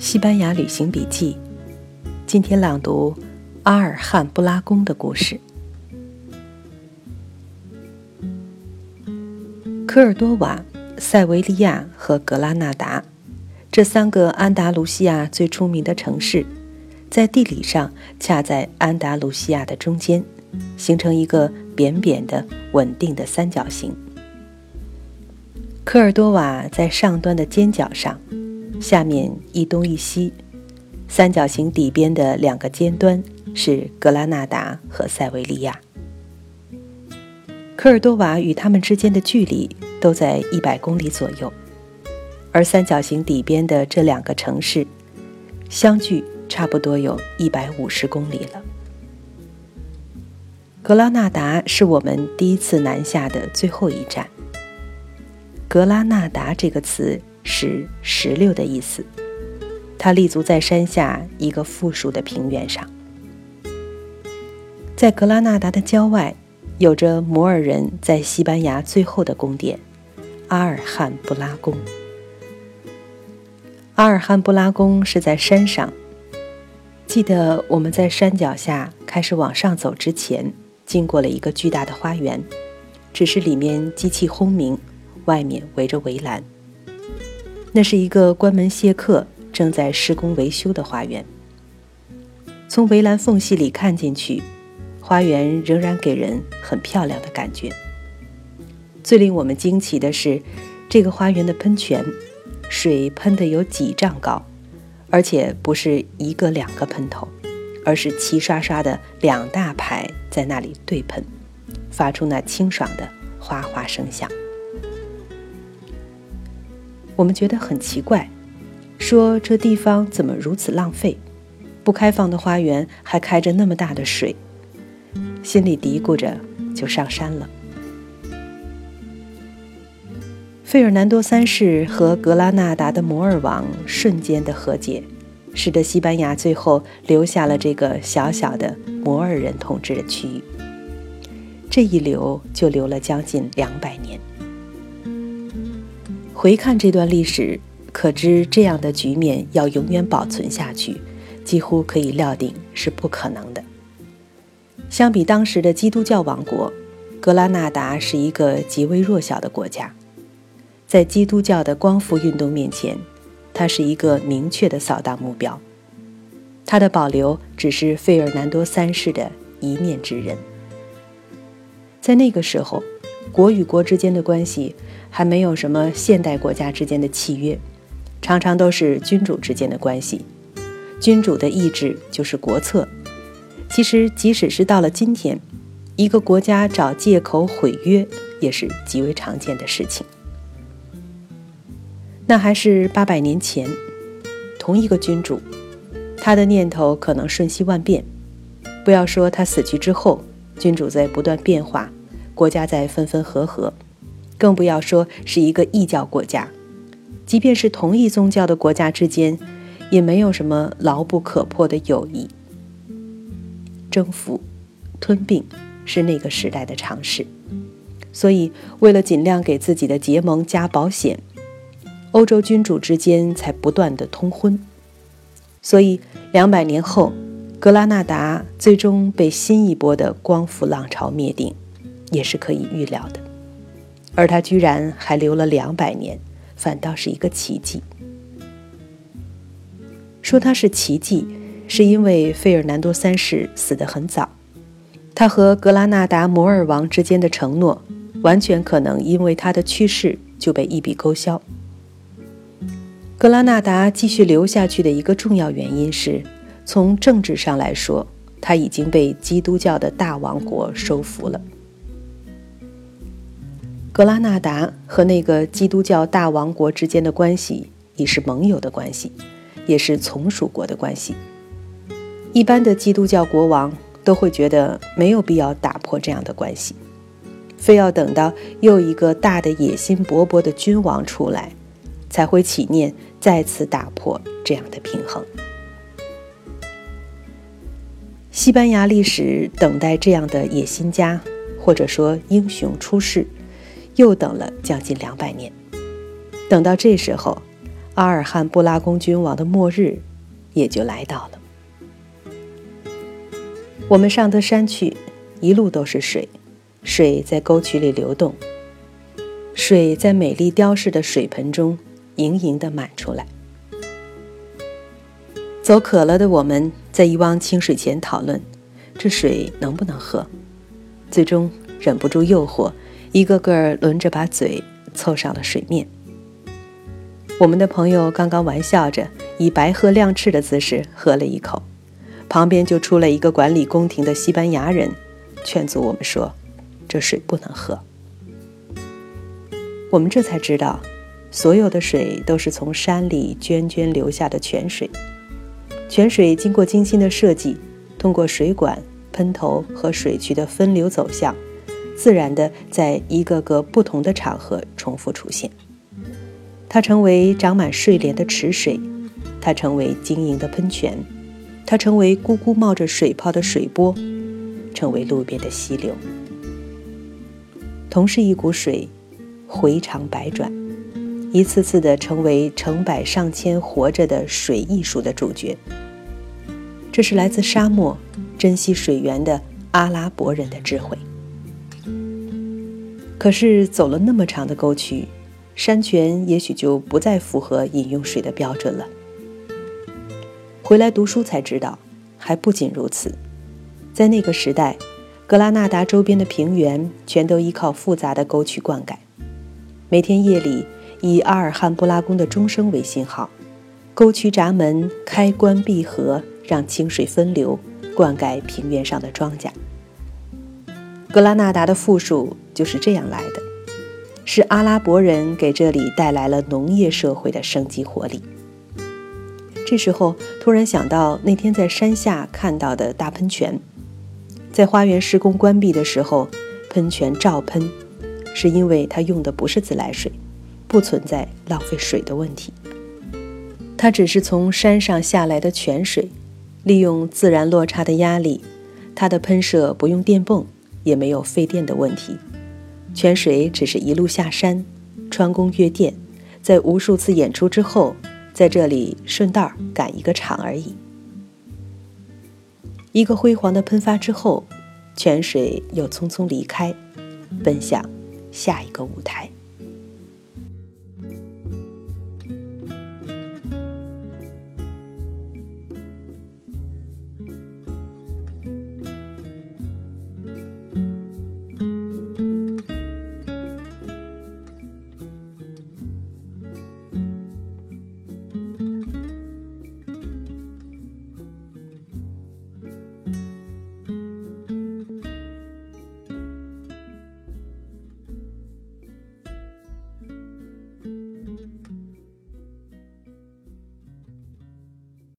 西班牙旅行笔记，今天朗读阿尔汉布拉宫的故事。科尔多瓦、塞维利亚和格拉纳达这三个安达卢西亚最出名的城市，在地理上恰在安达卢西亚的中间，形成一个扁扁的、稳定的三角形。科尔多瓦在上端的尖角上。下面一东一西，三角形底边的两个尖端是格拉纳达和塞维利亚。科尔多瓦与他们之间的距离都在一百公里左右，而三角形底边的这两个城市相距差不多有一百五十公里了。格拉纳达是我们第一次南下的最后一站。格拉纳达这个词。是石榴的意思。它立足在山下一个附属的平原上，在格拉纳达的郊外，有着摩尔人在西班牙最后的宫殿——阿尔汉布拉宫。阿尔汉布拉宫是在山上。记得我们在山脚下开始往上走之前，经过了一个巨大的花园，只是里面机器轰鸣，外面围着围栏。那是一个关门谢客、正在施工维修的花园。从围栏缝隙里看进去，花园仍然给人很漂亮的感觉。最令我们惊奇的是，这个花园的喷泉，水喷得有几丈高，而且不是一个两个喷头，而是齐刷刷的两大排在那里对喷，发出那清爽的哗哗声响。我们觉得很奇怪，说这地方怎么如此浪费？不开放的花园还开着那么大的水，心里嘀咕着就上山了。费尔南多三世和格拉纳达的摩尔王瞬间的和解，使得西班牙最后留下了这个小小的摩尔人统治的区域。这一留就留了将近两百年。回看这段历史，可知这样的局面要永远保存下去，几乎可以料定是不可能的。相比当时的基督教王国，格拉纳达是一个极为弱小的国家，在基督教的光复运动面前，它是一个明确的扫荡目标。它的保留只是费尔南多三世的一念之仁。在那个时候，国与国之间的关系。还没有什么现代国家之间的契约，常常都是君主之间的关系。君主的意志就是国策。其实，即使是到了今天，一个国家找借口毁约也是极为常见的事情。那还是八百年前，同一个君主，他的念头可能瞬息万变。不要说他死去之后，君主在不断变化，国家在分分合合。更不要说是一个异教国家，即便是同一宗教的国家之间，也没有什么牢不可破的友谊。征服、吞并是那个时代的常事，所以为了尽量给自己的结盟加保险，欧洲君主之间才不断的通婚。所以两百年后，格拉纳达最终被新一波的光复浪潮灭顶，也是可以预料的。而他居然还留了两百年，反倒是一个奇迹。说他是奇迹，是因为费尔南多三世死得很早，他和格拉纳达摩尔王之间的承诺，完全可能因为他的去世就被一笔勾销。格拉纳达继续留下去的一个重要原因是，从政治上来说，他已经被基督教的大王国收服了。格拉纳达和那个基督教大王国之间的关系已是盟友的关系，也是从属国的关系。一般的基督教国王都会觉得没有必要打破这样的关系，非要等到又一个大的野心勃勃的君王出来，才会起念再次打破这样的平衡。西班牙历史等待这样的野心家，或者说英雄出世。又等了将近两百年，等到这时候，阿尔汉布拉宫君王的末日也就来到了。我们上得山去，一路都是水，水在沟渠里流动，水在美丽雕饰的水盆中盈盈地满出来。走渴了的我们，在一汪清水前讨论，这水能不能喝？最终忍不住诱惑，一个个轮着把嘴凑上了水面。我们的朋友刚刚玩笑着以白鹤亮翅的姿势喝了一口，旁边就出了一个管理宫廷的西班牙人，劝阻我们说：“这水不能喝。”我们这才知道，所有的水都是从山里涓涓流下的泉水。泉水经过精心的设计，通过水管、喷头和水渠的分流走向，自然的在一个个不同的场合重复出现。它成为长满睡莲的池水，它成为晶莹的喷泉，它成为咕咕冒着水泡的水波，成为路边的溪流。同是一股水，回肠百转，一次次的成为成百上千活着的水艺术的主角。这是来自沙漠、珍惜水源的阿拉伯人的智慧。可是走了那么长的沟渠，山泉也许就不再符合饮用水的标准了。回来读书才知道，还不仅如此，在那个时代，格拉纳达周边的平原全都依靠复杂的沟渠灌溉。每天夜里，以阿尔汉布拉宫的钟声为信号，沟渠闸门开关闭合。让清水分流，灌溉平原上的庄稼。格拉纳达的富庶就是这样来的，是阿拉伯人给这里带来了农业社会的生机活力。这时候突然想到那天在山下看到的大喷泉，在花园施工关闭的时候，喷泉照喷，是因为它用的不是自来水，不存在浪费水的问题，它只是从山上下来的泉水。利用自然落差的压力，它的喷射不用电泵，也没有费电的问题。泉水只是一路下山，穿宫越殿，在无数次演出之后，在这里顺道赶一个场而已。一个辉煌的喷发之后，泉水又匆匆离开，奔向下一个舞台。